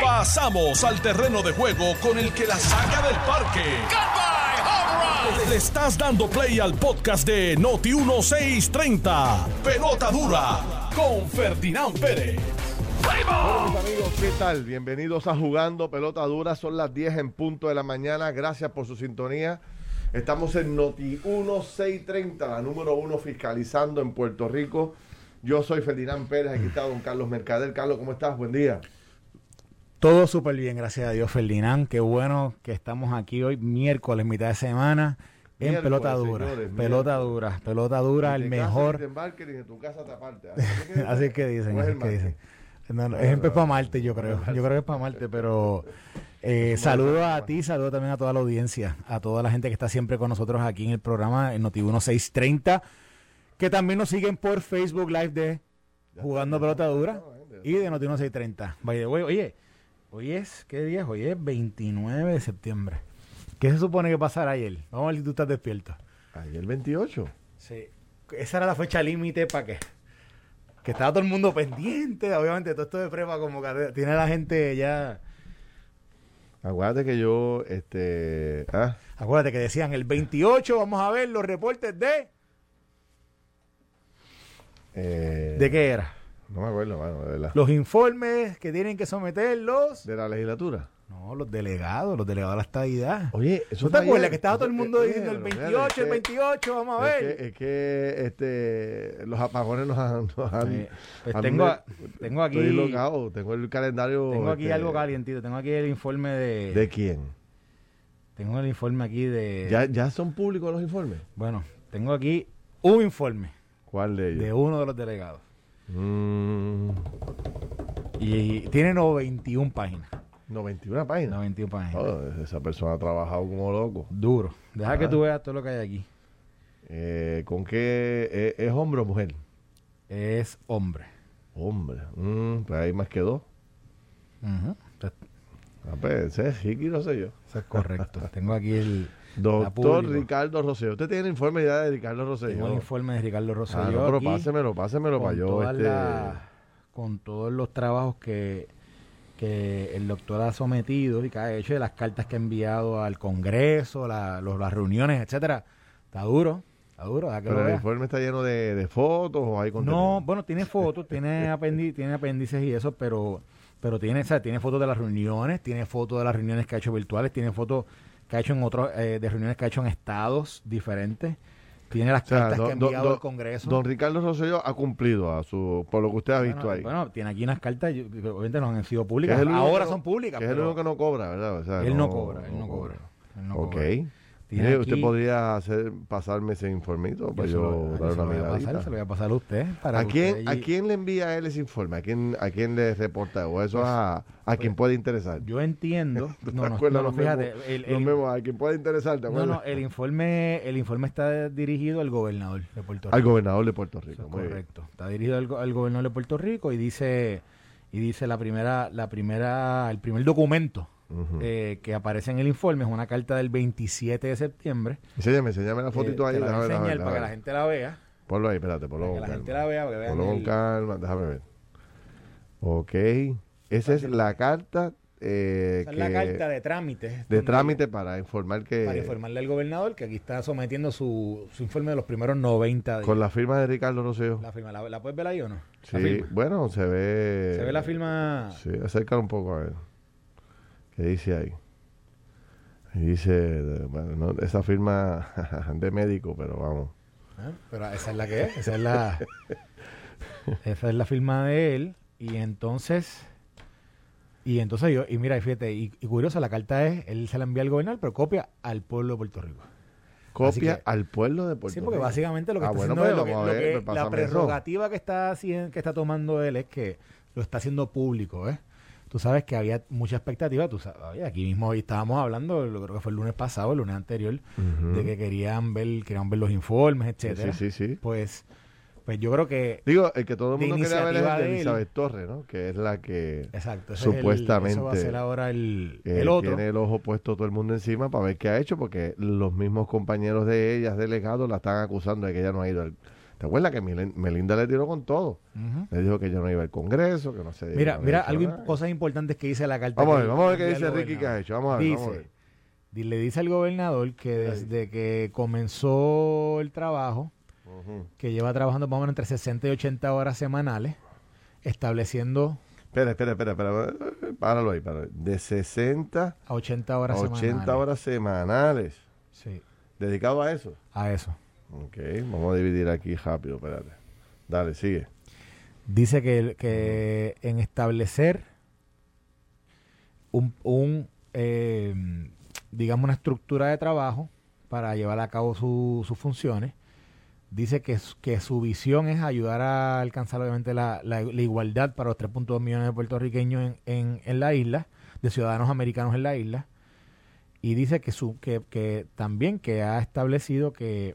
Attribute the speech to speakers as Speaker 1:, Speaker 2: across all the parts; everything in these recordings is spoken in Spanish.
Speaker 1: Pasamos al terreno de juego con el que la saca del parque. Le estás dando play al podcast de Noti 1630. Pelota dura con Ferdinand Pérez.
Speaker 2: Mis amigos, ¿qué tal? Bienvenidos a Jugando Pelota Dura. Son las 10 en punto de la mañana. Gracias por su sintonía. Estamos en Noti 1630, la número uno fiscalizando en Puerto Rico. Yo soy Ferdinand Pérez, aquí está don Carlos Mercader. Carlos, ¿cómo estás? Buen día.
Speaker 3: Todo súper bien, gracias a Dios, Ferdinand. Qué bueno que estamos aquí hoy, miércoles, mitad de semana, en
Speaker 2: Miércoles,
Speaker 3: pelota dura.
Speaker 2: señores,
Speaker 3: pelota dura, pelota dura, el mejor. Así es que dicen,
Speaker 2: ¿O es
Speaker 3: así que dicen. No, no, es para Marte, yo creo. Yo creo que es para Marte, pero eh, saludo a ti, saludo también a toda la audiencia, a toda la gente que está siempre con nosotros aquí en el programa en Noti 1630, que también nos siguen por Facebook Live de Jugando Pelota Dura y de Noti 1630. By the way, oye, hoy es, ¿qué día es? Hoy es 29 de septiembre. ¿Qué se supone que pasará ayer? Vamos a ver si tú estás despierto.
Speaker 2: Ayer 28.
Speaker 3: Sí. Esa era la fecha límite para qué. Que estaba todo el mundo pendiente, obviamente, todo esto de prepa como que tiene la gente ya...
Speaker 2: Acuérdate que yo, este... Ah,
Speaker 3: Acuérdate que decían el 28 vamos a ver los reportes de...
Speaker 2: eh,
Speaker 3: ¿De qué era?
Speaker 2: No me acuerdo, bueno, de verdad.
Speaker 3: Los informes que tienen que someter los...
Speaker 2: De la legislatura.
Speaker 3: No, los delegados, los delegados de la estadidad.
Speaker 2: Oye, eso
Speaker 3: ¿Tú te acuerdas
Speaker 2: ayer.
Speaker 3: que estaba todo el mundo
Speaker 2: Eh,
Speaker 3: diciendo el
Speaker 2: pero,
Speaker 3: 28,
Speaker 2: mira,
Speaker 3: el
Speaker 2: es
Speaker 3: 28, vamos a ver?
Speaker 2: Es que, es que, este, los apagones nos han... nos han-
Speaker 3: Sí. Pues tengo, tengo aquí,
Speaker 2: Estoy locado, tengo el calendario...
Speaker 3: tengo aquí
Speaker 2: este,
Speaker 3: algo calientito, tengo aquí el informe de...
Speaker 2: ¿De quién?
Speaker 3: Tengo el informe aquí de...
Speaker 2: ¿Ya, ¿Ya son públicos los informes?
Speaker 3: Bueno, tengo aquí un informe
Speaker 2: ¿Cuál de ellos?
Speaker 3: de uno de los delegados.
Speaker 2: Mm,
Speaker 3: Y tiene 91 páginas.
Speaker 2: 91 páginas.
Speaker 3: 91 páginas.
Speaker 2: Oh, esa persona ha trabajado como loco.
Speaker 3: Duro. Deja
Speaker 2: Ah.
Speaker 3: que tú veas todo lo que hay aquí.
Speaker 2: Eh, ¿Con qué? eh, ¿Es hombre o mujer?
Speaker 3: Es hombre.
Speaker 2: Hombre. Mm, pues hay más que dos.
Speaker 3: Ujú. Entonces,
Speaker 2: Ah, pues, ese es no sé yo.
Speaker 3: Eso es correcto. tengo aquí el,
Speaker 2: Doctor. Ricardo Rosselló. ¿Usted tiene el informe ya de Ricardo Rosselló?
Speaker 3: tengo el informe de Ricardo
Speaker 2: Ah,
Speaker 3: Rosselló.
Speaker 2: no, pero
Speaker 3: aquí
Speaker 2: pásemelo, pásemelo para yo. Este,
Speaker 3: con todos los trabajos que, que el doctor ha sometido y que ha hecho de las cartas que ha enviado al Congreso, la- los- las reuniones, etcétera. Está duro, está duro. que
Speaker 2: pero el informe está lleno de, de fotos o hay contenido.
Speaker 3: No, bueno, tiene fotos, tiene, apendi- tiene apéndices y eso, pero, pero tiene, o sea, tiene fotos de las reuniones, tiene fotos de las reuniones que ha hecho virtuales, tiene fotos que ha hecho en otros, eh, de reuniones que ha hecho en estados diferentes, tiene las
Speaker 2: O sea,
Speaker 3: cartas
Speaker 2: don-
Speaker 3: que ha enviado
Speaker 2: don-
Speaker 3: al Congreso.
Speaker 2: Don Ricardo Rosselló ha cumplido a su, por lo que usted ha visto
Speaker 3: bueno,
Speaker 2: ahí.
Speaker 3: bueno, tiene aquí unas cartas, yo- obviamente no han sido públicas, ahora
Speaker 2: no-
Speaker 3: son públicas.
Speaker 2: Que es el único que no cobra, ¿verdad? O sea,
Speaker 3: él no, cobra, él no cobra. él no
Speaker 2: ok.
Speaker 3: cobra. Tiene
Speaker 2: Mire, usted podría hacer, pasarme ese informito para yo
Speaker 3: lo-
Speaker 2: dar una
Speaker 3: lo voy a
Speaker 2: miradita.
Speaker 3: pasar, se lo voy a pasar a usted. Para
Speaker 2: ¿A quién,
Speaker 3: usted
Speaker 2: ¿A quién le envía él ese informe? ¿A quién, a quién le reporta? ¿O eso es a, a quien puede interesar?
Speaker 3: Yo entiendo.
Speaker 2: ¿Tú te
Speaker 3: no, no, no, no, fíjate. el-
Speaker 2: a quien puede interesar, ¿te
Speaker 3: No,
Speaker 2: acuerdas?
Speaker 3: no, el informe, el informe está dirigido al gobernador de Puerto Rico.
Speaker 2: Al gobernador de Puerto Rico.
Speaker 3: es
Speaker 2: muy bien.
Speaker 3: correcto. Está dirigido al, al gobernador de Puerto Rico y dice y dice la primera la primera el primer documento Eh, que aparece en el informe es una carta del 27 de septiembre.
Speaker 2: Enséñame, enséñame la fotito
Speaker 3: Eh,
Speaker 2: ahí.
Speaker 3: te la
Speaker 2: déjame déjame
Speaker 3: para que la gente la vea,
Speaker 2: Ponlo ahí, espérate, ponlo
Speaker 3: para
Speaker 2: con
Speaker 3: que la gente la vea, para que vean
Speaker 2: Ponlo con
Speaker 3: el-
Speaker 2: calma, déjame ver. Ok. Esa es la carta eh,
Speaker 3: esa es la carta de trámite.
Speaker 2: de trámite para informar que
Speaker 3: para informarle al gobernador que aquí está sometiendo su, su informe de los primeros 90 días.
Speaker 2: con la firma de Ricardo Rosselló.
Speaker 3: La firma, ¿la, la puedes ver ahí o no?
Speaker 2: Sí, bueno, se ve.
Speaker 3: Se ve la firma.
Speaker 2: Sí, acércalo un poco a ver. ¿Qué dice ahí? Ahí dice, bueno, no, esa firma de médico, pero vamos.
Speaker 3: Ah, Pero esa es la que es, esa es la esa es la firma de él y entonces y entonces yo y mira y fíjate y, y curioso la carta es él se la envía al gobernador pero copia al pueblo de Puerto Rico
Speaker 2: Copia
Speaker 3: que-
Speaker 2: al pueblo de Puerto
Speaker 3: sí porque
Speaker 2: Rico.
Speaker 3: básicamente lo que
Speaker 2: Ah,
Speaker 3: está
Speaker 2: bueno,
Speaker 3: haciendo
Speaker 2: pues
Speaker 3: es lo que- lo
Speaker 2: ver,
Speaker 3: que-
Speaker 2: pues
Speaker 3: la
Speaker 2: eso.
Speaker 3: prerrogativa que está haciendo, que está tomando él es que lo está haciendo público ¿eh? Tú sabes que había mucha expectativa tú sabes aquí mismo hoy estábamos hablando lo creo que fue el lunes pasado el lunes anterior
Speaker 2: Ujú.
Speaker 3: de que querían ver querían ver los informes etcétera
Speaker 2: Sí, sí, sí.
Speaker 3: pues pues yo creo que
Speaker 2: Digo, el que todo el mundo quería ver es el de. Elizabeth Torres, ¿no? Que es la que
Speaker 3: exacto es el-
Speaker 2: Supuestamente,
Speaker 3: eso va a ser ahora el,
Speaker 2: eh,
Speaker 3: el otro
Speaker 2: tiene el ojo puesto todo el mundo encima para ver qué ha hecho, porque los mismos compañeros de ella, delegados, la están acusando de que ella no ha ido al... ¿Te acuerdas que Melinda le tiró con todo? Le dijo que yo no iba al Congreso, que no sé.
Speaker 3: Mira, mira, algo cosas importantes que dice la carta.
Speaker 2: Vamos a ver, vamos a ver qué dice Ricky que ha hecho. Vamos a ver, vamos a ver.
Speaker 3: Le dice al gobernador que desde que comenzó el trabajo, que lleva trabajando más o menos entre 60 y 80 horas semanales, estableciendo...
Speaker 2: Espera, espera, espera, espera, páralo ahí, páralo. De 60
Speaker 3: a 80 horas
Speaker 2: a 80 horas semanales.
Speaker 3: Sí.
Speaker 2: ¿Dedicado a eso?
Speaker 3: A eso.
Speaker 2: Ok, vamos a dividir aquí rápido, espérate. Dale, sigue.
Speaker 3: Dice que, que en establecer un, un eh, digamos, una estructura de trabajo para llevar a cabo sus funciones. Dice que, que su visión es ayudar a alcanzar, obviamente, la, la, igualdad para los 3.2 millones de puertorriqueños en, en, la isla, de ciudadanos americanos en la isla. Y dice que, su, que, que también que ha establecido que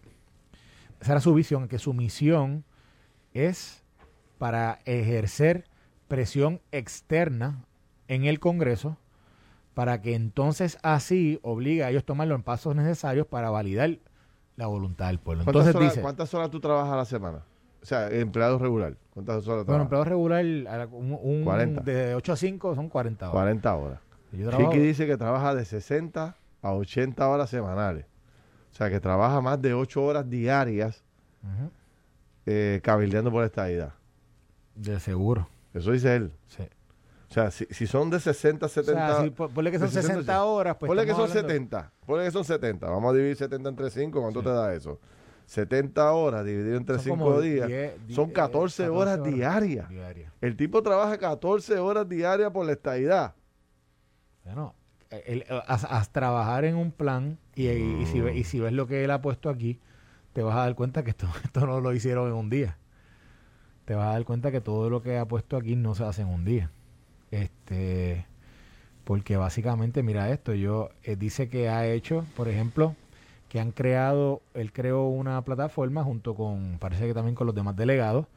Speaker 3: esa era su visión, que su misión es para ejercer presión externa en el Congreso para que entonces así obligue a ellos a tomar los pasos necesarios para validar la voluntad del pueblo.
Speaker 2: ¿Cuántas,
Speaker 3: entonces,
Speaker 2: horas,
Speaker 3: dice,
Speaker 2: ¿Cuántas horas tú trabajas a la semana? O sea, empleado regular. ¿Cuántas horas trabajas?
Speaker 3: Bueno, empleado regular, un, 40. de 8 a 5 son 40 horas.
Speaker 2: 40 horas. Chiqui dice que trabaja de 60 a 80 horas semanales. O sea, que trabaja más de 8 horas diarias eh, cabildeando por esta idea.
Speaker 3: De seguro.
Speaker 2: Eso dice él.
Speaker 3: Sí.
Speaker 2: O sea, si, si son de 60 70... O sea, si
Speaker 3: ponle que son 60, horas, pues
Speaker 2: Ponle que son 70. Ponle que son 70. Vamos a dividir 70 entre 5. ¿Cuánto te da eso? 70 horas dividido entre 5 días. son 14, eh, horas, diarias. El tipo trabaja 14 horas diarias por la estadidad.
Speaker 3: Bueno, el, haz, trabajar en un plan y, si, y si ves lo que él ha puesto aquí, te vas a dar cuenta que esto, esto no lo hicieron en un día. Te vas a dar cuenta que todo lo que ha puesto aquí no se hace en un día. Este, porque básicamente, mira esto, yo eh, dice que ha hecho, por ejemplo, que han creado, él creó una plataforma junto con, parece que también con los demás delegados,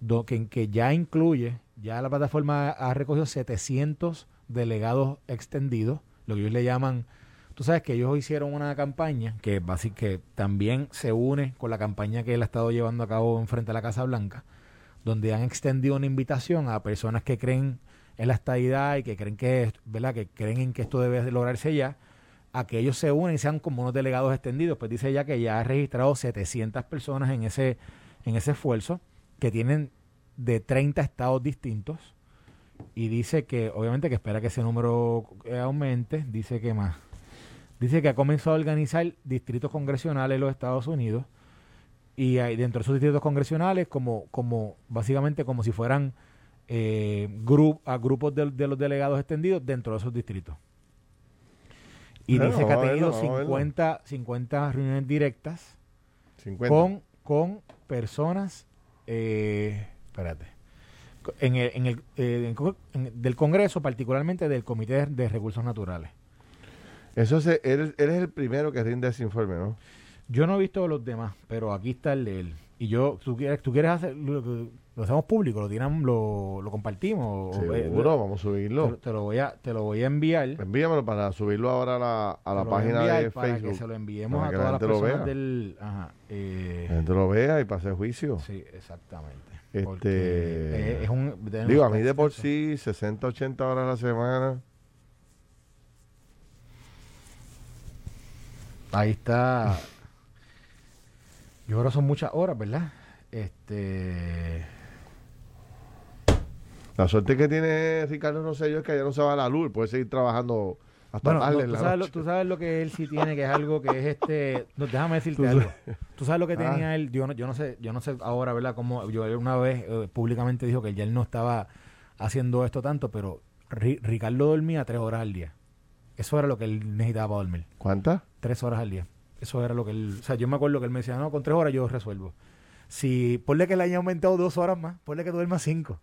Speaker 3: do, que, que ya incluye, ya la plataforma ha recogido 700 delegados extendidos, lo que ellos le llaman Tú sabes que ellos hicieron una campaña que, que también se une con la campaña que él ha estado llevando a cabo en frente a la Casa Blanca, donde han extendido una invitación a personas que creen en la estadidad y que creen que, ¿verdad? que creen en que esto debe lograrse ya, a que ellos se unen y sean como unos delegados extendidos. Pues dice ya que ya ha registrado 700 personas en ese, en ese esfuerzo, que tienen de 30 estados distintos. Y dice que, obviamente, que espera que ese número aumente. Dice que más dice que ha comenzado a organizar distritos congresionales en los Estados Unidos y hay dentro de esos distritos congresionales como, como básicamente como si fueran eh, a grupos de, los delegados extendidos dentro de esos distritos. Y dice que ha tenido 50, 50 reuniones directas Con, con personas, eh, espérate, en el, en el, eh, del Congreso, particularmente del Comité de Recursos Naturales.
Speaker 2: Eso se, él, es el primero que rinde ese informe, ¿no?
Speaker 3: Yo no he visto los demás, pero aquí está el de él. Y yo, tú quieres, tú quieres hacer, lo, hacemos público, lo tiran, lo, lo compartimos.
Speaker 2: Seguro, vamos a subirlo.
Speaker 3: Te, lo voy a, te lo voy a enviar.
Speaker 2: Envíamelo para subirlo ahora a la, a la página de
Speaker 3: para
Speaker 2: Facebook.
Speaker 3: que se lo enviemos a todas las personas del... Ajá,
Speaker 2: eh, la gente lo vea y pase juicio.
Speaker 3: Sí, exactamente.
Speaker 2: Este, es, un, digo, a mí de por sí, 60, 80 horas a la semana
Speaker 3: Ahí está. Yo creo que son muchas horas, ¿verdad? Este.
Speaker 2: La suerte que tiene Ricardo Rosselló es que ya no se va a la luz, puede seguir trabajando hasta bueno, tarde.
Speaker 3: tú, sabes Lo, tú sabes lo que él sí tiene, que es algo que es este. No, déjame decirte algo. Tú sabes lo que ah. tenía él. Yo no, yo no sé, yo no sé ahora, ¿verdad? Como yo una vez eh, públicamente dijo que ya él no estaba haciendo esto tanto, pero Ricardo dormía tres horas al día. Eso era lo que él necesitaba para dormir.
Speaker 2: ¿Cuántas?
Speaker 3: Tres horas al día. Eso era lo que él... O sea, yo me acuerdo que él me decía, no, con tres horas yo resuelvo. Si ponle que le haya aumentado dos horas más, ponle que duerma cinco.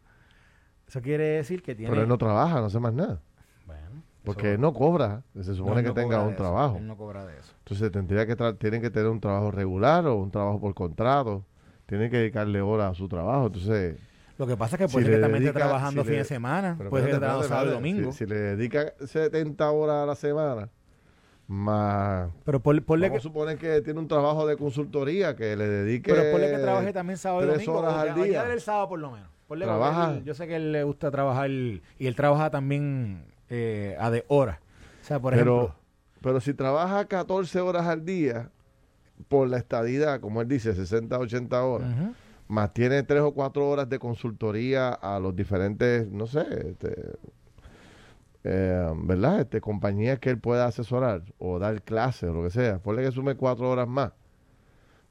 Speaker 3: Eso quiere decir que tiene...
Speaker 2: Pero él no trabaja, no hace más nada. Bueno. Porque él no cobra. Se supone que tenga un trabajo.
Speaker 3: Él no cobra de eso.
Speaker 2: Entonces tendría que tienen que tener un trabajo regular o un trabajo por contrato. Tienen que dedicarle horas a su trabajo. Entonces
Speaker 3: lo que pasa es que puede ser que también esté trabajando fin de semana, puede ser que sábado y domingo.
Speaker 2: Si, le dedica 70 horas a la semana, más...
Speaker 3: Pero por, ponle
Speaker 2: Vamos suponer que tiene un trabajo de consultoría que le dedique...
Speaker 3: Pero ponle que trabaje también sábado y domingo.
Speaker 2: horas al
Speaker 3: que-
Speaker 2: día.
Speaker 3: añádele el sábado por lo menos. Ponle que
Speaker 2: Trabaja.
Speaker 3: él- yo sé que él le gusta trabajar y él trabaja también eh, a de horas. O sea, por
Speaker 2: pero,
Speaker 3: ejemplo...
Speaker 2: pero si trabaja 14 horas al día por la estadidad, como él dice, 60, 80 horas,
Speaker 3: Ujú.
Speaker 2: Más tiene 3 o 4 horas de consultoría a los diferentes, no sé, este, eh, ¿verdad? Este, compañías que él pueda asesorar o dar clases o lo que sea. Ponle que sume 4 horas más.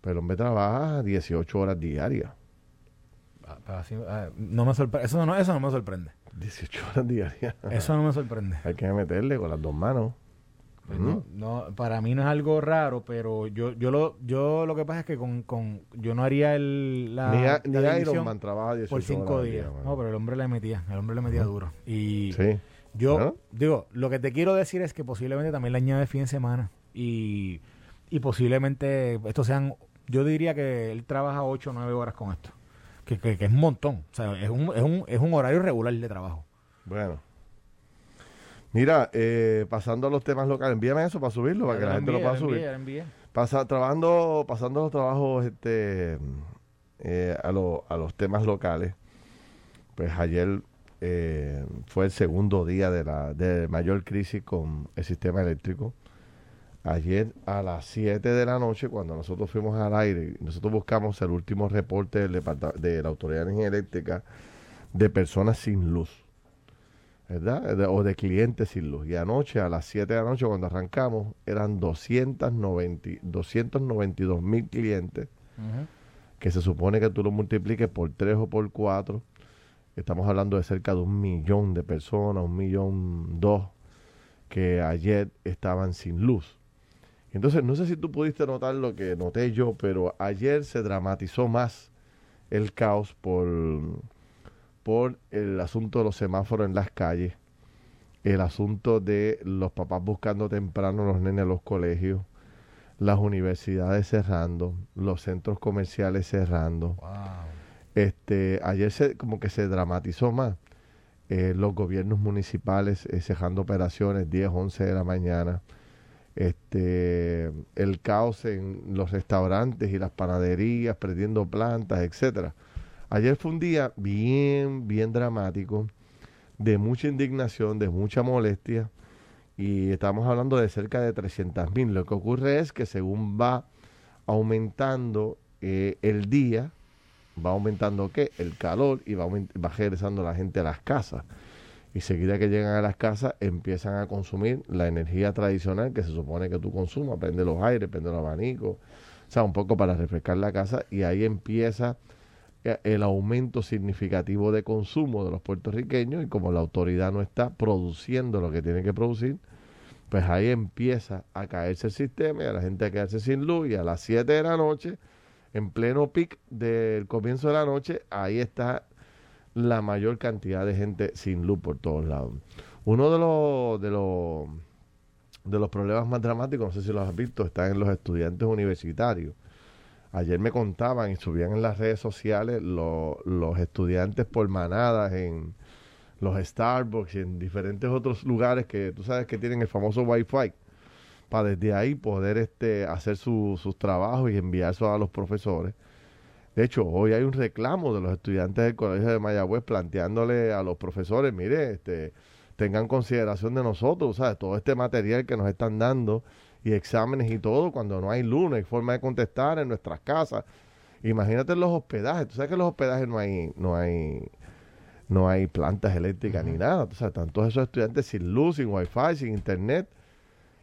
Speaker 2: Pero el hombre trabaja 18 horas diarias.
Speaker 3: Ah, así, ah, no me sorpre- eso, no, eso no me sorprende.
Speaker 2: 18 horas diarias.
Speaker 3: Eso no me sorprende.
Speaker 2: Hay que meterle con las dos manos.
Speaker 3: Pues no, no, para mí no es algo raro, pero yo yo lo yo lo que pasa es que con, con yo no haría el la,
Speaker 2: ni a-
Speaker 3: la
Speaker 2: ni Iron Man trabaja 18
Speaker 3: por cinco días.
Speaker 2: día,
Speaker 3: no, pero el hombre le metía, el hombre le metía duro. Y
Speaker 2: Sí.
Speaker 3: yo digo, lo que te quiero decir es que posiblemente también le añade fin de semana y, y posiblemente estos sean, yo diría que él trabaja 8 o 9 horas con esto, que, que, que es un montón, o sea, es un, es un, es un horario regular de trabajo.
Speaker 2: Bueno. Mira, eh, pasando a los temas locales, envíame eso para subirlo, para que la gente lo pueda subir.
Speaker 3: Envié.
Speaker 2: Pasa, trabajando, pasando los trabajos este, eh, a, lo- a los temas locales, pues ayer eh, fue el segundo día de la de mayor crisis con el sistema eléctrico. Ayer a las 7 de la noche, cuando nosotros fuimos al aire, nosotros buscamos el último reporte del de la Autoridad de Energía Eléctrica de personas sin luz. ¿Verdad? De- o de clientes sin luz. Y anoche, a las 7 de la noche, cuando arrancamos, eran 290, 292 mil clientes, que se supone que tú lo multipliques por 3 o por 4. Estamos hablando de cerca de un millón de personas, un millón dos, que ayer estaban sin luz. Entonces, no sé si tú pudiste notar lo que noté yo, pero ayer se dramatizó más el caos por, por el asunto de los semáforos en las calles, el asunto de los papás buscando temprano los nenes a los colegios, las universidades cerrando, los centros comerciales cerrando. Este, ayer se, como que se dramatizó más. Eh, los gobiernos municipales eh, cerrando operaciones 10, 11 de la mañana. Este, el caos en los restaurantes y las panaderías, perdiendo plantas, etcétera. Ayer fue un día bien, bien dramático, de mucha indignación, de mucha molestia, y estamos hablando de cerca de 300 mil. Lo que ocurre es que según va aumentando eh, el día, va aumentando qué? El calor y va, va la gente a las casas. Y seguida que llegan a las casas empiezan a consumir la energía tradicional que se supone que tú consumas, prende los aires, prende los abanicos, o sea, un poco para refrescar la casa y ahí empieza el aumento significativo de consumo de los puertorriqueños y como la autoridad no está produciendo lo que tiene que producir, pues ahí empieza a caerse el sistema y a la gente a quedarse sin luz y a las 7 de la noche, en pleno pic del comienzo de la noche, ahí está la mayor cantidad de gente sin luz por todos lados. Uno de los, de los, de los problemas más dramáticos, no sé si los has visto, está en los estudiantes universitarios. Ayer me contaban y subían en las redes sociales lo- los estudiantes por manadas en los Starbucks y en diferentes otros lugares que tú sabes que tienen el famoso Wi-Fi para desde ahí poder este, hacer su- sus trabajos y enviarse a los profesores. De hecho, hoy hay un reclamo de los estudiantes del Colegio de Mayagüez planteándole a los profesores, mire, este, tengan consideración de nosotros, ¿sabes? Todo este material que nos están dando y exámenes y todo, cuando no hay luz, no hay forma de contestar en nuestras casas. Imagínate los hospedajes, tú sabes que en los hospedajes no hay, no hay, no hay plantas eléctricas ni nada. O sea, están todos esos estudiantes sin luz, sin wifi, sin internet.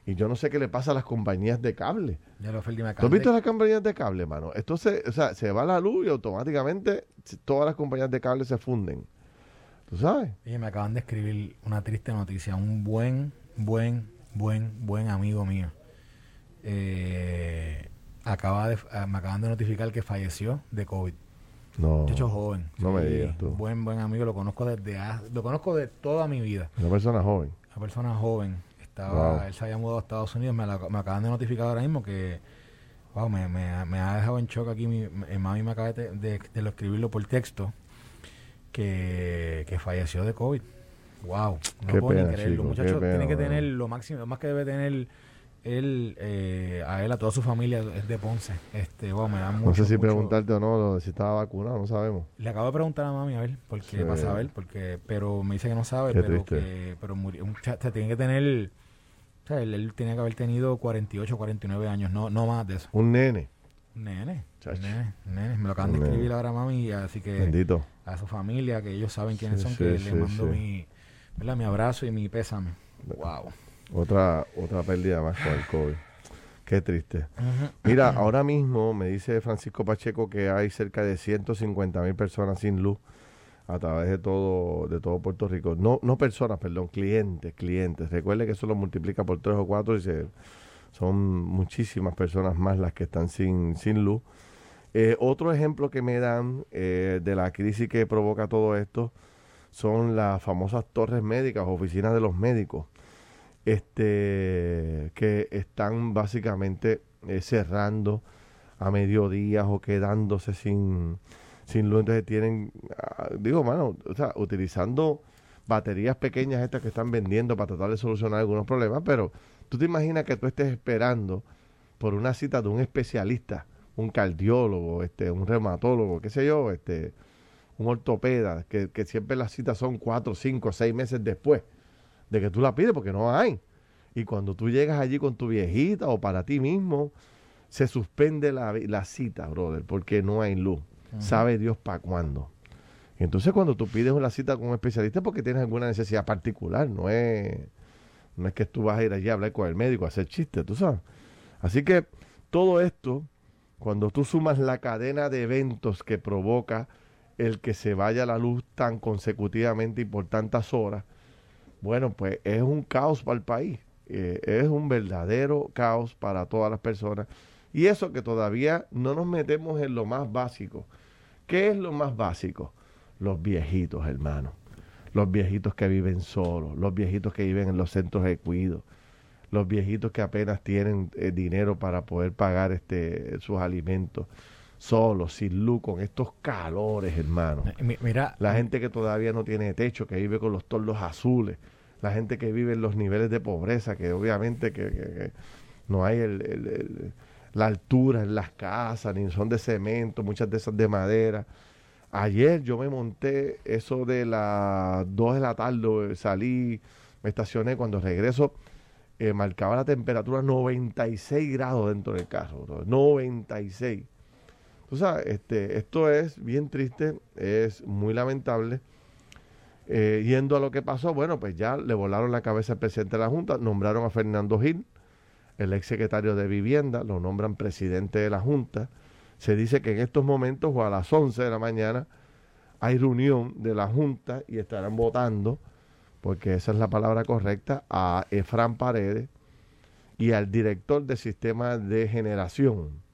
Speaker 2: Y yo no sé qué le pasa a las compañías de cable.
Speaker 3: Me
Speaker 2: ¿Tú has
Speaker 3: de-
Speaker 2: visto las compañías de cable, mano? Esto se, o sea, se va la luz y automáticamente todas las compañías de cable se funden. ¿Tú sabes?
Speaker 3: Oye, me acaban de escribir una triste noticia. Un buen, buen, buen, buen amigo mío. Eh, acaba de, me acaban de notificar que falleció de COVID.
Speaker 2: No.
Speaker 3: Muchacho joven.
Speaker 2: no me digas tú.
Speaker 3: Buen, buen amigo. Lo conozco desde lo conozco de toda mi vida.
Speaker 2: Una persona joven.
Speaker 3: Una persona joven. Estaba,
Speaker 2: Wow.
Speaker 3: Él se había mudado a Estados Unidos. Me, la- me acaban de notificar ahora mismo que wow, me, me- me ha dejado en shock aquí. Mi, mi mami me acaba de, de, de lo escribirlo por texto que, que falleció de COVID. Wow, no
Speaker 2: Qué
Speaker 3: puedo
Speaker 2: pena,
Speaker 3: ni creerlo.
Speaker 2: chico,
Speaker 3: Muchacho
Speaker 2: qué pena,
Speaker 3: tiene que tener lo máximo, lo más que debe tener él, eh, a él, a toda su familia es de Ponce. Este, wow, me da mucho,
Speaker 2: No sé si
Speaker 3: mucho-
Speaker 2: preguntarte o no si estaba vacunado, no sabemos.
Speaker 3: Le acabo de preguntar a mami a ver, porque
Speaker 2: Sí.
Speaker 3: para saber, porque, pero me dice que no sabe,
Speaker 2: Qué
Speaker 3: pero
Speaker 2: triste.
Speaker 3: que, pero murió, o sea, tiene que tener, o sea, él, él tiene que haber tenido 48, 49 años, no, no más de eso.
Speaker 2: Un nene,
Speaker 3: Un nene, nene, nene. Me lo acaban de escribir ahora mami, así que
Speaker 2: bendito.
Speaker 3: a su familia, que ellos saben quiénes
Speaker 2: Sí,
Speaker 3: son,
Speaker 2: sí,
Speaker 3: que le mando mi, ¿verdad? mi abrazo y mi pésame. Wow.
Speaker 2: Otra, otra pérdida más con el COVID. Qué triste. Mira, ahora mismo me dice Francisco Pacheco que hay cerca de 150 mil personas sin luz a través de todo, de todo Puerto Rico. No, no personas, perdón, clientes, clientes. Recuerde que eso lo multiplica por tres o cuatro y se, son muchísimas personas más las que están sin, sin luz. Eh, otro ejemplo que me dan eh, de la crisis que provoca todo esto son las famosas torres médicas, oficinas de los médicos este que están básicamente eh, cerrando a mediodía o quedándose sin, sin luz. Entonces tienen, ah, digo, mano, o sea, utilizando baterías pequeñas estas que están vendiendo para tratar de solucionar algunos problemas, pero tú te imaginas que tú estés esperando por una cita de un especialista, un cardiólogo, este, un reumatólogo, qué sé yo, este, un ortopeda, que, que siempre las citas son cuatro, cinco, seis meses después de que tú la pides porque no hay. Y cuando tú llegas allí con tu viejita o para ti mismo, se suspende la, la cita, brother, porque no hay luz. Sabe Dios para cuándo. Entonces cuando tú pides una cita con un especialista es porque tienes alguna necesidad particular, no es, no es que tú vas a ir allí a hablar con el médico, a hacer chistes, tú sabes. Así que todo esto, cuando tú sumas la cadena de eventos que provoca el que se vaya la luz tan consecutivamente y por tantas horas, bueno, pues es un caos para el país. Eh, es un verdadero caos para todas las personas. Y eso que todavía no nos metemos en lo más básico. ¿Qué es lo más básico? Los viejitos, hermano. Los viejitos que viven solos, los viejitos que viven en los centros de cuido, los viejitos que apenas tienen eh, dinero para poder pagar este sus alimentos, solos, sin luz, con estos calores, hermano.
Speaker 3: Eh, mi- Mira,
Speaker 2: La gente que todavía no tiene techo, que vive con los tordos azules, la gente que vive en los niveles de pobreza, que obviamente que, que- que no hay el- el- el- la altura en las casas, ni son de cemento, muchas de esas de madera. Ayer yo me monté eso de las 2 de la tarde, salí, me estacioné, cuando regreso eh, marcaba la temperatura 96 grados dentro del carro, bro, 96. Tú sabes, este, esto es bien triste, es muy lamentable. Eh, yendo a lo que pasó, bueno, pues ya le volaron la cabeza al presidente de la Junta, nombraron a Fernando Gil, el ex secretario de Vivienda, lo nombran presidente de la Junta. Se dice que en estos momentos o a las 11 de la mañana hay reunión de la Junta y estarán votando, porque esa es la palabra correcta, a Efran Paredes y al director del sistema de generación.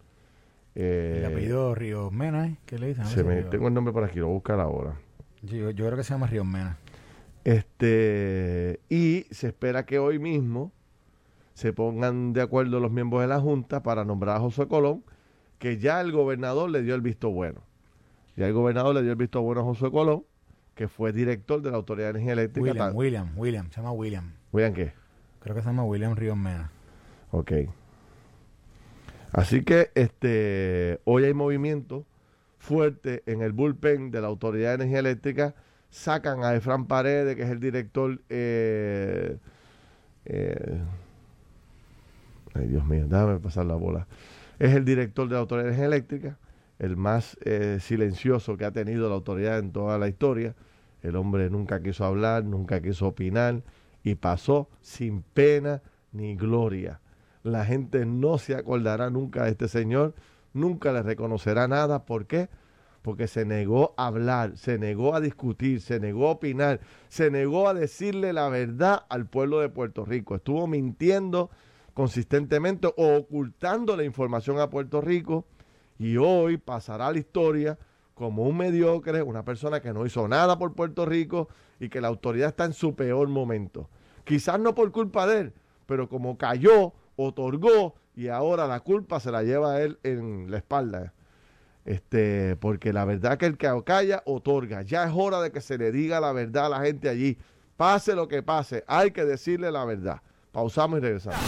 Speaker 2: Eh,
Speaker 3: el apellido Ríos Mena, ¿eh? ¿qué le dicen?
Speaker 2: se me- tengo el nombre por aquí, lo voy a buscar ahora.
Speaker 3: Yo, yo creo que se llama Ríos Mena.
Speaker 2: Este, y se espera que hoy mismo se pongan de acuerdo los miembros de la Junta para nombrar a José Colón, que ya el gobernador le dio el visto bueno. Ya el gobernador le dio el visto bueno a José Colón, que fue director de la Autoridad de Energía Eléctrica.
Speaker 3: William, William, William, se llama William.
Speaker 2: Oigan, ¿qué?
Speaker 3: Creo que se llama William Ríos Mena.
Speaker 2: Ok. Así que este hoy hay movimiento fuerte en el bullpen de la Autoridad de Energía Eléctrica. Sacan a Efran Paredes, que es el director. eh, eh, ay, Dios mío, déjame pasar la bola. Es el director de la Autoridad de Energía Eléctrica, el más eh, silencioso que ha tenido la autoridad en toda la historia. El hombre nunca quiso hablar, nunca quiso opinar y pasó sin pena ni gloria. La gente no se acordará nunca de este señor, nunca le reconocerá nada. ¿Por qué? Porque se negó a hablar, se negó a discutir, se negó a opinar, se negó a decirle la verdad al pueblo de Puerto Rico. Estuvo mintiendo consistentemente o ocultando la información a Puerto Rico y hoy pasará a la historia como un mediocre, una persona que no hizo nada por Puerto Rico y que la autoridad está en su peor momento. Quizás no por culpa de él, pero como cayó, otorgó y ahora la culpa se la lleva a él en la espalda. Este, porque la verdad que el que calla otorga. Ya es hora de que se le diga la verdad a la gente allí. Pase lo que pase, hay que decirle la verdad. Pausamos y regresamos.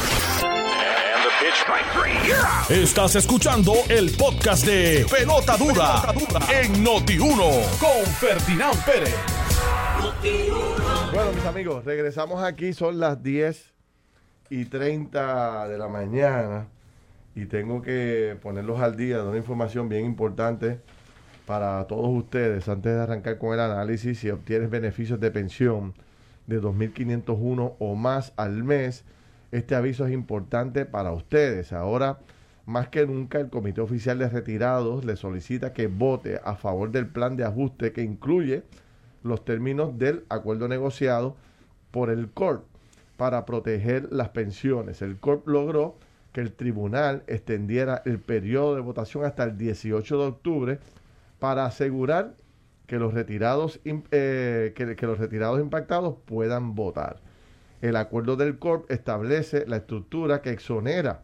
Speaker 1: Estás escuchando el podcast de Pelota Dura, en Noti1 con Ferdinand Pérez.
Speaker 2: Bueno, mis amigos, regresamos aquí, son las 10 y 30 de la mañana y tengo que ponerlos al día de una información bien importante para todos ustedes antes de arrancar con el análisis. Si obtienes beneficios de pensión de 2.501 o más al mes, este aviso es importante para ustedes. Ahora, más que nunca, el Comité Oficial de Retirados le solicita que vote a favor del plan de ajuste que incluye los términos del acuerdo negociado por el CORP para proteger las pensiones. El CORP logró que el tribunal extendiera el periodo de votación hasta el 18 de octubre para asegurar que los retirados, eh, que los retirados impactados puedan votar. El acuerdo del CORP establece la estructura que exonera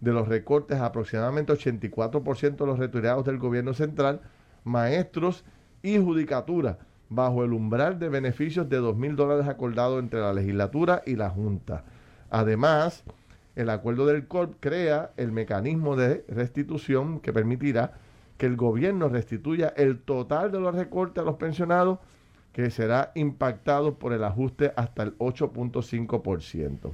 Speaker 2: de los recortes aproximadamente 84% de los retirados del gobierno central, maestros y judicatura, bajo el umbral de beneficios de dos mil dólares acordado entre la legislatura y la Junta. Además, el acuerdo del CORP crea el mecanismo de restitución que permitirá que el gobierno restituya el total de los recortes a los pensionados que será impactado por el ajuste hasta el 8.5%.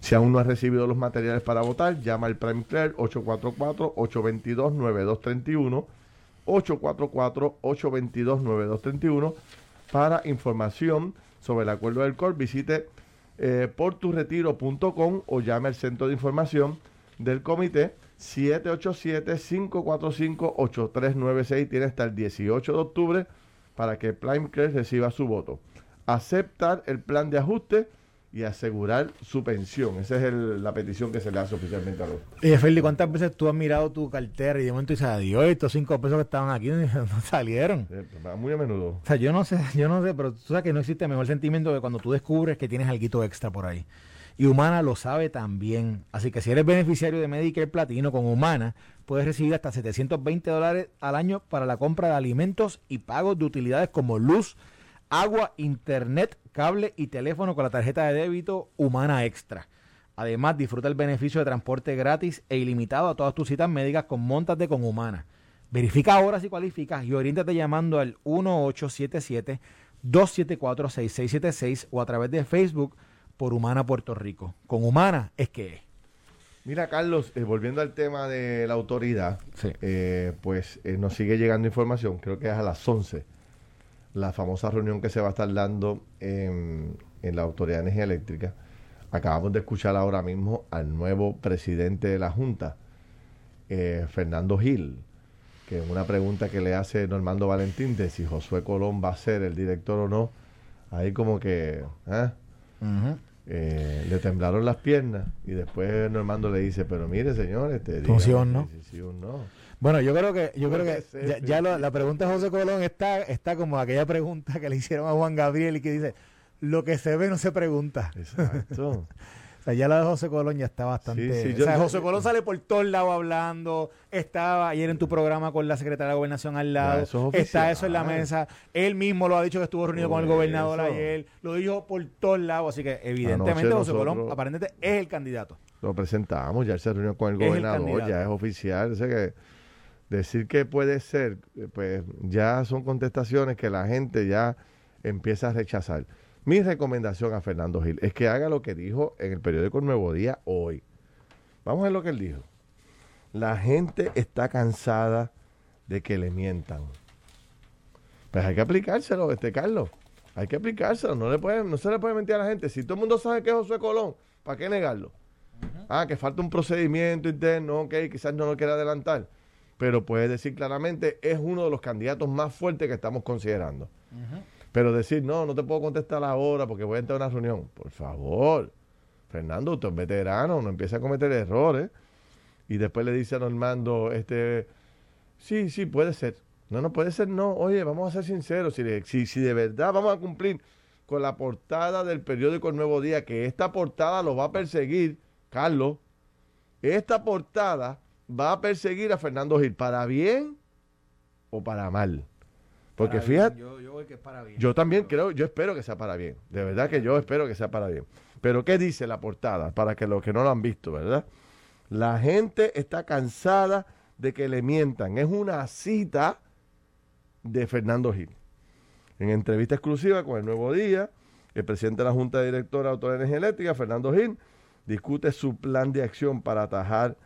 Speaker 2: Si aún no has recibido los materiales para votar, llama al Prime Care 844-822-9231, 844-822-9231 para información sobre el acuerdo del COR. Visite eh, porturetiro.com o llame al centro de información del comité 787-545-8396. Tiene hasta el 18 de octubre para que Primecare reciba su voto. Aceptar el plan de ajuste y asegurar su pensión. Esa es la petición que se le hace oficialmente a los.
Speaker 3: Y Feli, ¿cuántas veces tú has mirado tu cartera y de momento dices, adiós, estos cinco pesos que estaban aquí no salieron?
Speaker 2: Pues, muy a menudo.
Speaker 3: O sea, yo no sé, yo no sé, pero tú sabes que no existe mejor sentimiento que cuando tú descubres que tienes algo extra por ahí. Y Humana lo sabe también. Así que si eres beneficiario de Medicare Platino con Humana, puedes recibir hasta 720 dólares al año para la compra de alimentos y pagos de utilidades como luz, agua, internet, cable y teléfono con la tarjeta de débito Humana Extra. Además, disfruta el beneficio de transporte gratis e ilimitado a todas tus citas médicas con Montate con Humana. Verifica ahora si cualificas y oriéntate llamando al 1877 274 6676 o a través de Facebook por Humana Puerto Rico. Con Humana es que es.
Speaker 2: Mira, Carlos, eh, volviendo al tema de la autoridad, eh, pues eh, nos sigue llegando información, creo que es a las 11, la famosa reunión que se va a estar dando en, en la Autoridad de Energía Eléctrica. Acabamos de escuchar ahora mismo al nuevo presidente de la Junta, Fernando Gil, que en una pregunta que le hace Normando Valentín de si Josué Colón va a ser el director o no, ahí como que... ¿eh? Eh, le temblaron las piernas y después Normando le dice, pero mire señor, este
Speaker 3: no. Bueno, yo creo que yo creo que ya, la pregunta de José Colón está está como aquella pregunta que le hicieron a Juan Gabriel y que dice, lo que se ve no se pregunta. Exacto. O sea, ya la de José Colón ya está bastante. o sea, José Colón sale por todos lados hablando. Estaba ayer en tu programa con la secretaria de Gobernación al lado. está eso en la mesa. Él mismo lo ha dicho que estuvo reunido con el gobernador ayer. Lo dijo por todos lados. Así que, evidentemente, José Colón aparentemente es el candidato.
Speaker 2: Lo presentamos, ya se reunió con el gobernador, ya es oficial. O sea que decir que puede ser, pues ya son contestaciones que la gente ya empieza a rechazar. Mi recomendación a Fernando Gil es que haga lo que dijo en el periódico Nuevo Día hoy. Vamos a ver lo que él dijo. La gente está cansada de que le mientan. Pues hay que aplicárselo, este Carlos. Hay que aplicárselo. No, le pueden, no se le puede mentir a la gente. Si todo el mundo sabe que es José Colón, ¿para qué negarlo? Ah, que falta un procedimiento interno, ok, quizás no lo quiera adelantar. Pero puede decir claramente, es uno de los candidatos más fuertes que estamos considerando. Pero decir, no, no te puedo contestar ahora porque voy a entrar a una reunión. Por favor, Fernando, usted es veterano, no empieza a cometer errores. Y después le dice a Normando, este, sí, sí, puede ser. No, no puede ser, no. Oye, vamos a ser sinceros. Si, si, si de verdad vamos a cumplir con la portada del periódico El Nuevo Día, que esta portada lo va a perseguir, Carlos, esta portada va a perseguir a Fernando Gil, para bien o para mal Porque fíjate,
Speaker 3: yo, yo, voy que es para bien.
Speaker 2: yo también creo, yo espero que sea para bien. De verdad que yo espero que sea para bien. Pero ¿qué dice la portada? Para que los que no lo han visto, ¿verdad? La gente está cansada de que le mientan. Es una cita de Fernando Gil. En entrevista exclusiva con el Nuevo Día, el presidente de la Junta Directora de Autoridad de Energía Eléctrica, Fernando Gil, discute su plan de acción para atajar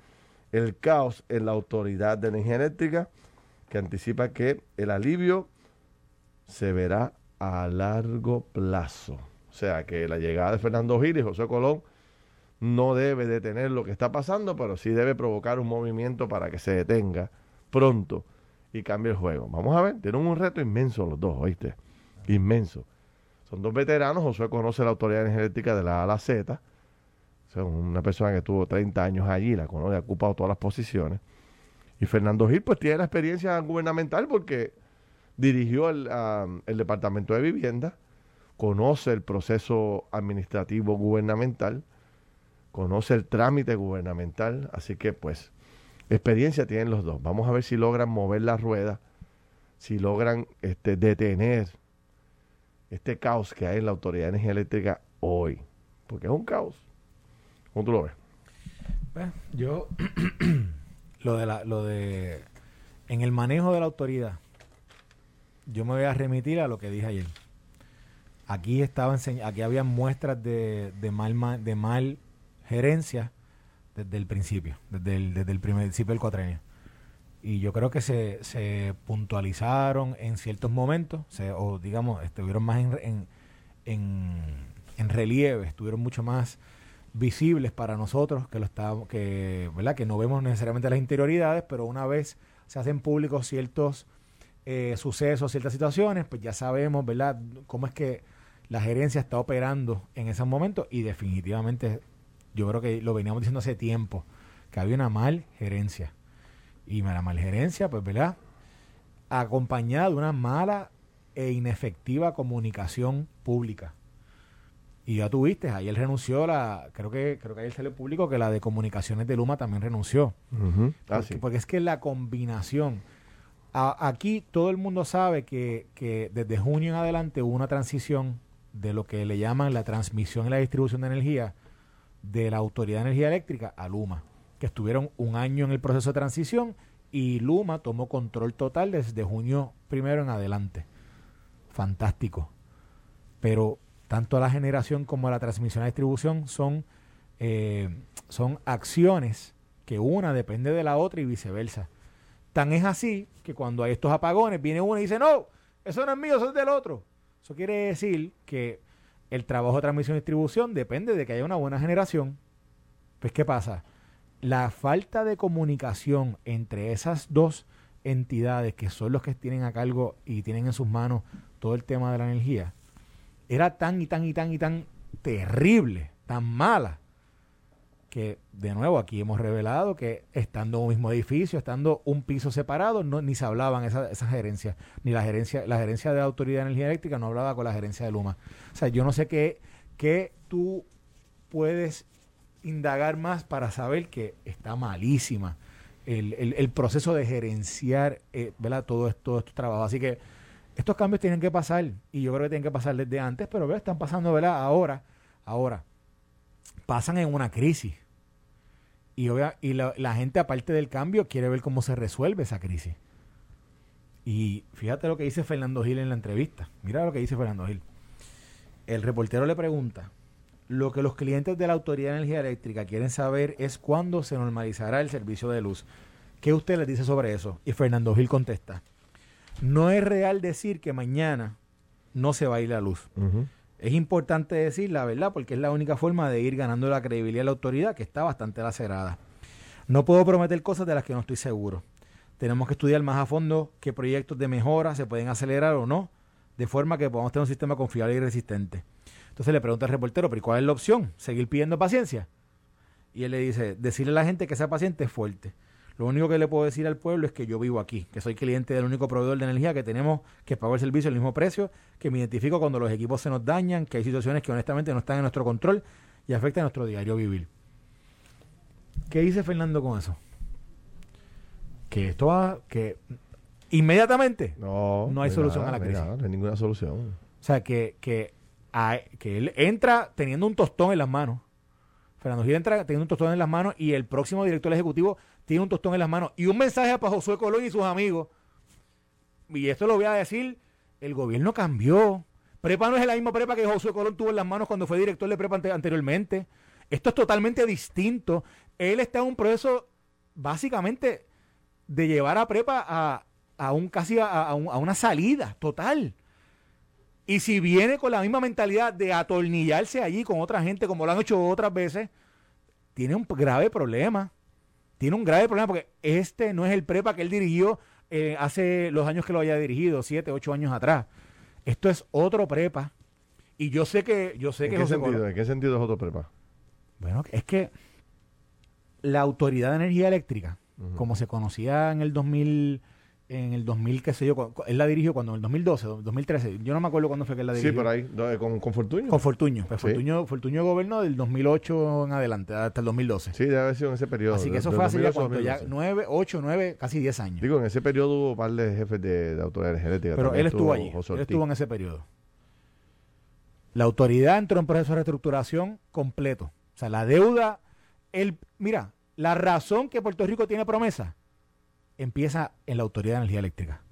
Speaker 2: el caos en la Autoridad de Energía Eléctrica, que anticipa que el alivio se verá a largo plazo. O sea, que la llegada de Fernando Gil y José Colón no debe detener lo que está pasando, pero sí debe provocar un movimiento para que se detenga pronto y cambie el juego. Vamos a ver, tienen un reto inmenso los dos, ¿oíste? Inmenso. Son dos veteranos, Josué conoce la autoridad energética de la A a la Z, una persona que tuvo 30 años allí, la conoce, ha ocupado todas las posiciones. Y Fernando Gil pues tiene la experiencia gubernamental porque dirigió el, el Departamento de Vivienda, conoce el proceso administrativo gubernamental, conoce el trámite gubernamental, así que pues experiencia tienen los dos. Vamos a ver si logran mover la rueda, si logran este, detener este caos que hay en la Autoridad de Energía Eléctrica hoy, porque es un caos. ¿Cómo tú lo ves?
Speaker 3: Pues, yo, lo de, la, lo de, en el manejo de la autoridad, yo me voy a remitir a lo que dije ayer. Aquí estaba aquí había muestras de, de mal, de mal gerencia desde el principio, desde el, desde el principio del cuatrenio. Y yo creo que se, se puntualizaron en ciertos momentos, o digamos, estuvieron más en, en, en, relieve, estuvieron mucho más visibles para nosotros, que lo estábamos, que, ¿verdad? que no vemos necesariamente las interioridades, pero una vez se hacen públicos ciertos eh, sucesos, ciertas situaciones, pues ya sabemos, ¿verdad?, cómo es que la gerencia está operando en esos momentos y definitivamente yo creo que lo veníamos diciendo hace tiempo, que había una mal gerencia. Y la mal gerencia, pues, ¿verdad? Acompañada de una mala e inefectiva comunicación pública. Y ya tuviste, ayer renunció la, creo que, creo que ayer salió público que la de comunicaciones de Luma también renunció.
Speaker 2: Ah,
Speaker 3: porque, es que la combinación, aquí todo el mundo sabe que, que desde junio en adelante hubo una transición de lo que le llaman la transmisión y la distribución de energía de la Autoridad de Energía Eléctrica a Luma, que estuvieron un año en el proceso de transición y Luma tomó control total desde junio primero en adelante. Fantástico. Pero tanto la generación como la transmisión la distribución son, eh, son acciones que una depende de la otra y viceversa. Tan es así que cuando hay estos apagones, viene uno y dice, no, eso no es mío, eso es del otro. Eso quiere decir que el trabajo de transmisión y distribución depende de que haya una buena generación. Pues, ¿qué pasa? La falta de comunicación entre esas dos entidades que son los que tienen a cargo y tienen en sus manos todo el tema de la energía, era tan y tan y tan y tan terrible, tan mala, que de nuevo aquí hemos revelado que estando en un mismo edificio, estando un piso separado, no, ni se hablaban esas esa gerencias, ni la gerencia, la gerencia de la Autoridad de Energía Eléctrica no hablaba con la gerencia de Luma. O sea, yo no sé qué, qué tú puedes indagar más para saber que está malísima el, el, proceso de gerenciar eh, ¿verdad? todo esto, estos trabajos. Así que estos cambios tienen que pasar, y yo creo que tienen que pasar desde antes, pero ¿verdad? están pasando ¿verdad? ahora. Ahora, pasan en una crisis y, y la, gente, aparte del cambio, quiere ver cómo se resuelve esa crisis. Y fíjate lo que dice Fernando Gil en la entrevista. Mira lo que dice Fernando Gil. El reportero le pregunta, lo que los clientes de la Autoridad de Energía Eléctrica quieren saber es cuándo se normalizará el servicio de luz. ¿Qué usted les dice sobre eso? Y Fernando Gil contesta, no es real decir que mañana no se va a ir la luz. Es importante decir la verdad porque es la única forma de ir ganando la credibilidad de la autoridad que está bastante lacerada. No puedo prometer cosas de las que no estoy seguro. Tenemos que estudiar más a fondo qué proyectos de mejora se pueden acelerar o no, de forma que podamos tener un sistema confiable y resistente. Entonces le pregunta al reportero, ¿pero cuál es la opción? ¿Seguir pidiendo paciencia? Y él le dice, decirle a la gente que sea paciente es fuerte. Lo único que le puedo decir al pueblo es que yo vivo aquí, que soy cliente del único proveedor de energía que tenemos, que pago el servicio al mismo precio, que me identifico cuando los equipos se nos dañan, que hay situaciones que honestamente no están en nuestro control y afectan a nuestro diario vivir. ¿Qué dice Fernando con eso? Que esto va, que inmediatamente,
Speaker 2: No,
Speaker 3: No hay solución
Speaker 2: nada,
Speaker 3: a la crisis.
Speaker 2: nada, no hay ninguna solución.
Speaker 3: o sea, que, que, a- que él entra teniendo un tostón en las manos. Fernando Gil entra teniendo un tostón en las manos y el próximo director ejecutivo tiene un tostón en las manos. Y un mensaje para Josué Colón y sus amigos. Y esto lo voy a decir, el gobierno cambió. Prepa no es la misma prepa que Josué Colón tuvo en las manos cuando fue director de prepa ante- anteriormente. Esto es totalmente distinto. Él está en un proceso básicamente de llevar a prepa a, a un casi a, a una salida total. Y si viene con la misma mentalidad de atornillarse allí con otra gente, como lo han hecho otras veces, tiene un grave problema. Tiene un grave problema porque este no es el prepa que él dirigió eh, hace los años que lo haya dirigido, siete, ocho años atrás. Esto es otro prepa. Y yo sé que, yo sé
Speaker 2: ¿En
Speaker 3: que
Speaker 2: qué
Speaker 3: José
Speaker 2: sentido? ¿En qué sentido es otro prepa?
Speaker 3: bueno, es que la Autoridad de Energía Eléctrica, como se conocía en el 2000, en el 2000, qué sé yo, él la dirigió cuando, en el 2012, 2013, yo no me acuerdo cuándo fue que él la
Speaker 2: Sí,
Speaker 3: dirigió.
Speaker 2: por ahí, eh, con, con Fortuño.
Speaker 3: Con Fortuño. Pues
Speaker 2: Sí.
Speaker 3: Fortuño, Fortuño gobernó del 2008 en adelante, hasta el 2012.
Speaker 2: Sí, debe haber sido en ese periodo.
Speaker 3: Así que eso fue hace ya
Speaker 2: 2008 a
Speaker 3: cuánto, ya
Speaker 2: 2012.
Speaker 3: 9, 8, 9, casi 10 años.
Speaker 2: Digo, en ese periodo hubo un par de jefes de, de autoridad energética.
Speaker 3: Pero él estuvo allí, él estuvo en ese periodo. La autoridad entró en proceso de reestructuración completo. O sea, la deuda, el, mira, la razón que Puerto Rico tiene promesa empieza en la Autoridad de Energía Eléctrica.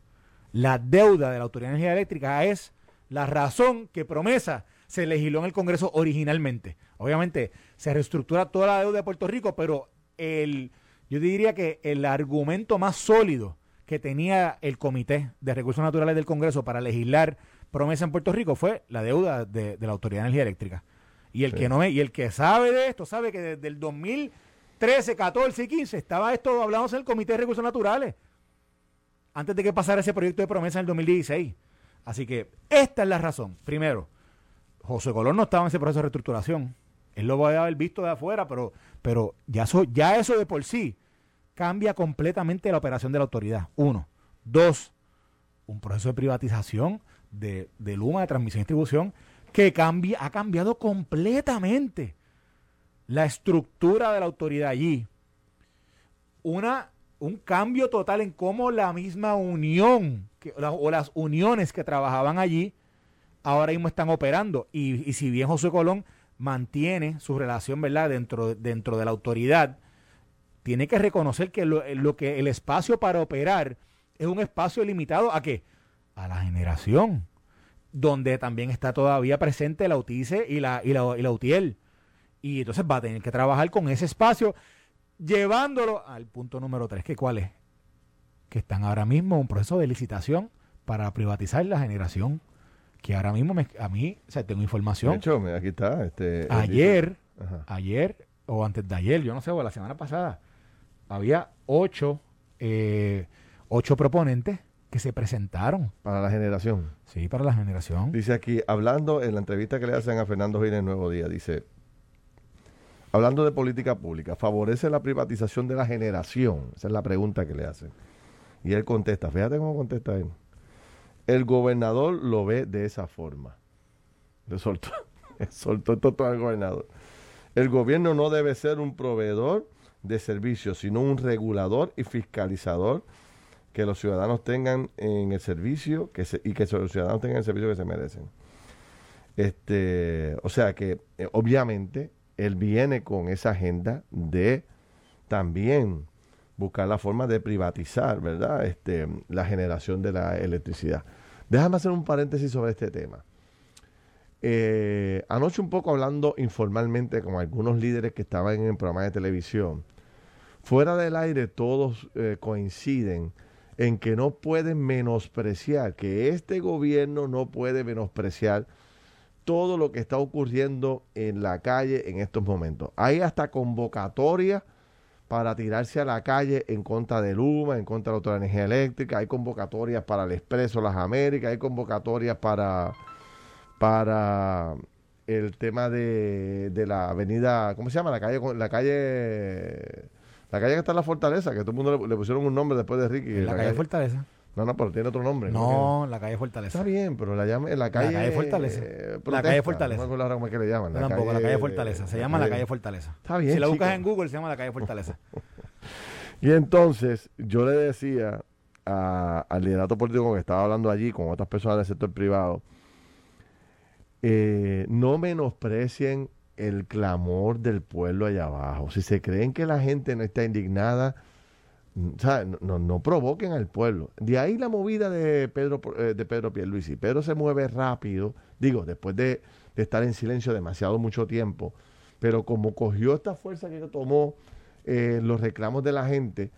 Speaker 3: La deuda de la Autoridad de Energía Eléctrica es la razón que promesa se legisló en el Congreso originalmente. Obviamente se reestructura toda la deuda de Puerto Rico, pero el, yo diría que el argumento más sólido que tenía el Comité de Recursos Naturales del Congreso para legislar promesa en Puerto Rico fue la deuda de, de la Autoridad de Energía Eléctrica. Y el
Speaker 2: Sí.
Speaker 3: que no me, y el que sabe de esto sabe que desde el 2013, 14 y 15 estaba esto hablándose en el Comité de Recursos Naturales antes de que pasara ese proyecto de promesa en el 2016. Así que esta es la razón. Primero, José Colón no estaba en ese proceso de reestructuración. Él lo va a haber visto de afuera, pero, pero ya, eso, ya eso de por sí cambia completamente la operación de la autoridad. Uno. Dos, un proceso de privatización de, de Luma, de transmisión y distribución, que cambia, ha cambiado completamente la estructura de la autoridad allí. Una, un cambio total en cómo la misma unión o las uniones que trabajaban allí ahora mismo están operando. Y, y si bien José Colón mantiene su relación, ¿verdad?, dentro, dentro de la autoridad, tiene que reconocer que lo, lo que el espacio para operar es un espacio limitado a qué? A la generación, donde también está todavía presente la UTICE y la, y la, y la UTIEL. Y entonces va a tener que trabajar con ese espacio, llevándolo al punto número tres, que cuál es? Que están ahora mismo en un proceso de licitación para privatizar la generación. Que ahora mismo me- a mí, o sea, tengo
Speaker 2: De
Speaker 3: información.
Speaker 2: hecho, mira, aquí está. Este,
Speaker 3: ayer, ayer o antes de ayer, yo no sé, o la semana pasada, había ocho, eh, ocho proponentes que se presentaron,
Speaker 2: Para la generación.
Speaker 3: sí, para la generación.
Speaker 2: Dice aquí, hablando en la entrevista que le hacen a Fernando Gil en Nuevo Día, dice, hablando de política pública, ¿favorece la privatización de la generación? Esa es la pregunta que le hacen. Y él contesta, fíjate cómo contesta él. El gobernador lo ve de esa forma. Le soltó, le todo al gobernador. El gobierno no debe ser un proveedor de servicios, sino un regulador y fiscalizador que los ciudadanos tengan en el servicio que se- y que los ciudadanos tengan el servicio que se merecen. Este, o sea que eh, obviamente él viene con esa agenda de también buscar la forma de privatizar, ¿verdad? Este, la generación de la electricidad. Déjame hacer un paréntesis sobre este tema. Eh, anoche un poco hablando informalmente con algunos líderes que estaban en el programa de televisión, fuera del aire todos eh, coinciden en que no pueden menospreciar, que este gobierno no puede menospreciar todo lo que está ocurriendo en la calle en estos momentos. Hay hasta convocatoria para tirarse a la calle en contra de Luma, en contra de la de Energía Eléctrica, hay convocatorias para el Expreso Las Américas, hay convocatorias para, para el tema de, de la avenida, ¿cómo se llama? La calle, la calle, la calle que está en la fortaleza, que todo el mundo le, le pusieron un nombre después de Ricky.
Speaker 3: La, calle, Fortaleza.
Speaker 2: No, no, pero tiene otro nombre.
Speaker 3: No, la calle Fortaleza.
Speaker 2: Está bien, pero la llama en la calle.
Speaker 3: calle Fortaleza.
Speaker 2: eh,
Speaker 3: La calle. Fortaleza.
Speaker 2: No me acuerdo ahora cómo es que le llaman.
Speaker 3: Yo tampoco, la calle Fortaleza. Se llama la calle Fortaleza.
Speaker 2: Está bien,
Speaker 3: Si la buscas
Speaker 2: chico.
Speaker 3: en Google, se llama la calle Fortaleza.
Speaker 2: Y entonces yo le decía al liderato político que estaba hablando allí con otras personas del sector privado, eh, no menosprecien el clamor del pueblo allá abajo. Si se creen que la gente no está indignada, no, no, provoquen al pueblo. De ahí la movida de Pedro, eh, de Pedro Pierluisi. Pedro se mueve rápido, digo, después de, estar en silencio demasiado mucho tiempo, pero como cogió esta fuerza que tomó eh, los reclamos de la gente,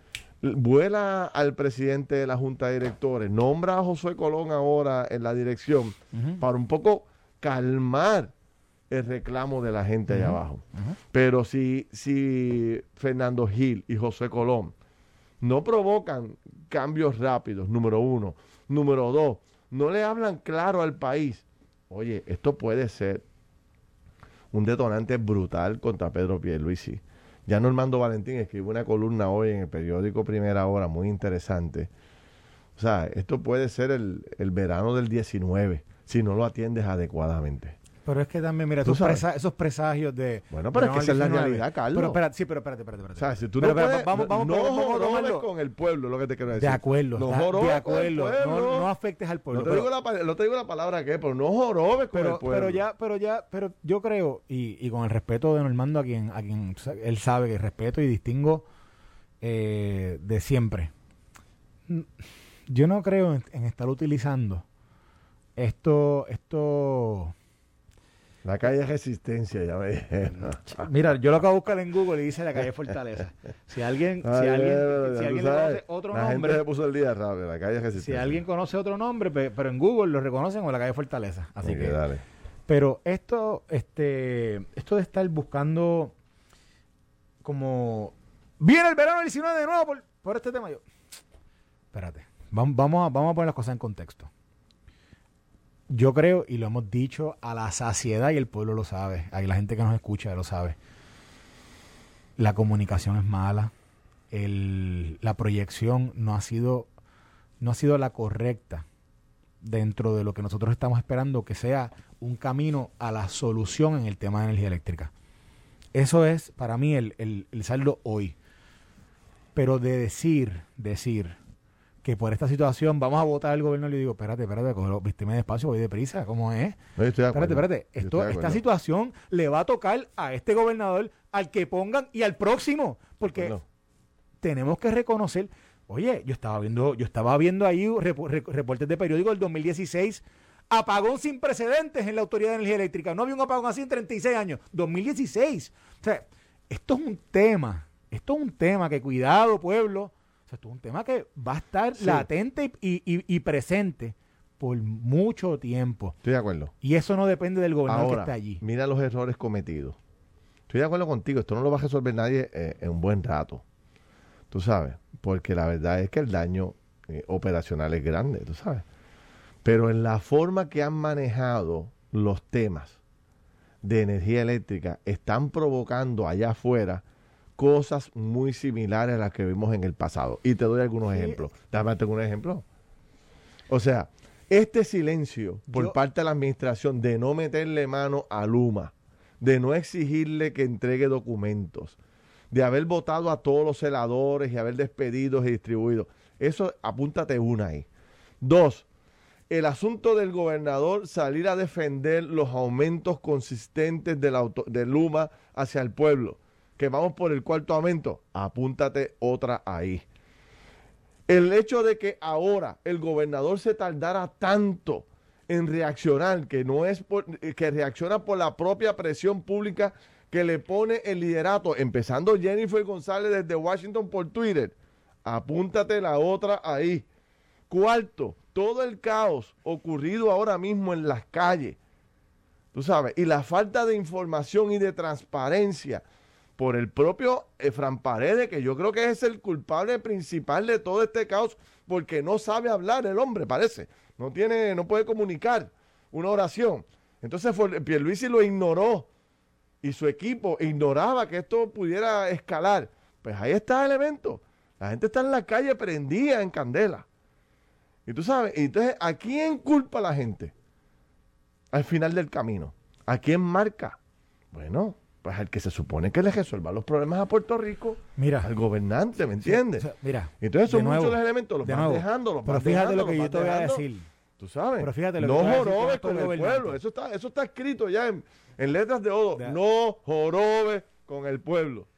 Speaker 2: vuela al presidente de la Junta de Directores, nombra a Josué Colón ahora en la dirección para un poco calmar el reclamo de la gente allá abajo. Pero si, si Fernando Gil y José Colón no provocan cambios rápidos, número uno. Número dos, no le hablan claro al país. Oye, esto puede ser un detonante brutal contra Pedro Pierluisi. Ya Normando Valentín escribió una columna hoy en el periódico Primera Hora muy interesante. O sea, esto puede ser el, el verano del 19 si no lo atiendes adecuadamente.
Speaker 3: Pero es que también, mira, esos presagios de.
Speaker 2: Bueno, pero es que esa es la realidad, Carlos.
Speaker 3: Pero espérate, sí, pero espérate, espérate. espérate.
Speaker 2: O sea, si tú no puedes, vamos, vamos, no jorobes con el pueblo, lo que te quiero decir.
Speaker 3: De acuerdo, no de acuerdo. No, no, afectes al pueblo.
Speaker 2: No te, digo la, no te digo la palabra que, pero no jorobes con el pueblo.
Speaker 3: Pero ya, pero ya, pero yo creo, y, y con el respeto de Normando, a quien, a quien él sabe que respeto y distingo eh, de siempre. Yo no creo en, en estar utilizando esto, esto
Speaker 2: la calle Resistencia, ya me dijeron.
Speaker 3: Mira, yo lo acabo de buscar en Google y dice la calle Fortaleza. Si alguien, si alguien, si alguien conoce otro
Speaker 2: la
Speaker 3: nombre.
Speaker 2: Gente se puso el día rápido, la calle Resistencia.
Speaker 3: Si alguien conoce otro nombre, pero en Google lo reconocen como la calle Fortaleza. Así que. Dale. Pero esto, este, esto de estar buscando como. Viene el verano del 19 de nuevo por, por este tema. Yo, espérate. Vamos, a, vamos a poner las cosas en contexto yo creo, y lo hemos dicho a la saciedad, y el pueblo lo sabe, ahí la gente que nos escucha lo sabe, la comunicación es mala, el, la proyección no ha sido no ha sido la correcta dentro de lo que nosotros estamos esperando que sea un camino a la solución en el tema de energía eléctrica. Eso es para mí el, el, el saldo hoy. Pero de decir, decir, que por esta situación vamos a votar al gobierno le digo, espérate, espérate, vísteme despacio, voy deprisa, ¿cómo es? espérate, espérate, Esto, esta situación le va a tocar a este gobernador, al que pongan y al próximo, porque tenemos que reconocer, oye, yo estaba viendo, yo estaba viendo ahí reportes de periódico del 2016, apagón sin precedentes en la Autoridad de Energía Eléctrica, no había un apagón así en 36 años, 2016. O sea, esto es un tema, esto es un tema que cuidado, pueblo, esto es un tema que va a estar latente y, presente por mucho tiempo.
Speaker 2: Estoy de acuerdo.
Speaker 3: Y eso no depende del gobernador que está allí.
Speaker 2: Mira los errores cometidos. Estoy de acuerdo contigo, esto no lo va a resolver nadie eh, en un buen rato. Tú sabes, porque la verdad es que el daño eh, operacional es grande, tú sabes. Pero en la forma que han manejado los temas de energía eléctrica, están provocando allá afuera cosas muy similares a las que vimos en el pasado. Y te doy algunos ejemplos. Déjame darte un ejemplo. O sea, este silencio por parte de la administración de no meterle mano a Luma, de no exigirle que entregue documentos, de haber votado a todos los celadores y haber despedido y distribuido. Eso apúntate una ahí. Dos, el asunto del gobernador salir a defender los aumentos consistentes de, la de Luma hacia el pueblo que vamos por el cuarto aumento, apúntate otra ahí. El hecho de que ahora el gobernador se tardara tanto en reaccionar, que no es que reacciona por la propia presión pública que le pone el liderato, empezando Jennifer González desde Washington por Twitter. Apúntate la otra ahí. Cuarto, todo el caos ocurrido ahora mismo en las calles, tú sabes, y la falta de información y de transparencia por el propio Efran Paredes, que yo creo que es el culpable principal de todo este caos, porque no sabe hablar el hombre, parece. No tiene, no puede comunicar una oración. Entonces Pierluisi lo ignoró y su equipo ignoraba que esto pudiera escalar. Pues ahí está el evento. La gente está en la calle prendida en candela. Y tú sabes, entonces, ¿a quién culpa la gente? Al final del camino. ¿A quién marca? Bueno, pues al que se supone que le resuelva los problemas a Puerto Rico,
Speaker 3: Mira.
Speaker 2: al gobernante, ¿me entiendes?
Speaker 3: O sea, mira.
Speaker 2: Entonces son
Speaker 3: de nuevo,
Speaker 2: muchos los elementos, los
Speaker 3: de nuevo.
Speaker 2: dejando, los
Speaker 3: Pero fíjate
Speaker 2: dejando,
Speaker 3: lo que yo te voy a decir.
Speaker 2: Tú sabes.
Speaker 3: Pero fíjate lo
Speaker 2: no jorobes con el pueblo. Eso está, eso está escrito ya en, en letras de oro.
Speaker 3: Ya.
Speaker 2: No jorobes con el pueblo.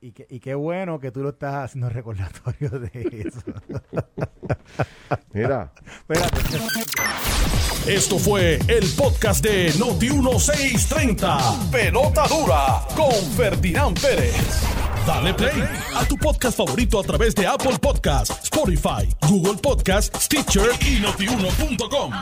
Speaker 3: Y, que, y qué bueno que tú lo estás haciendo recordatorio de eso.
Speaker 2: Mira,
Speaker 3: Espérate.
Speaker 1: Esto fue el podcast de Noti 1630. Pelota dura con Ferdinand Pérez. Dale play a tu podcast favorito a través de Apple Podcasts, Spotify, Google Podcasts, Stitcher y notiuno.com.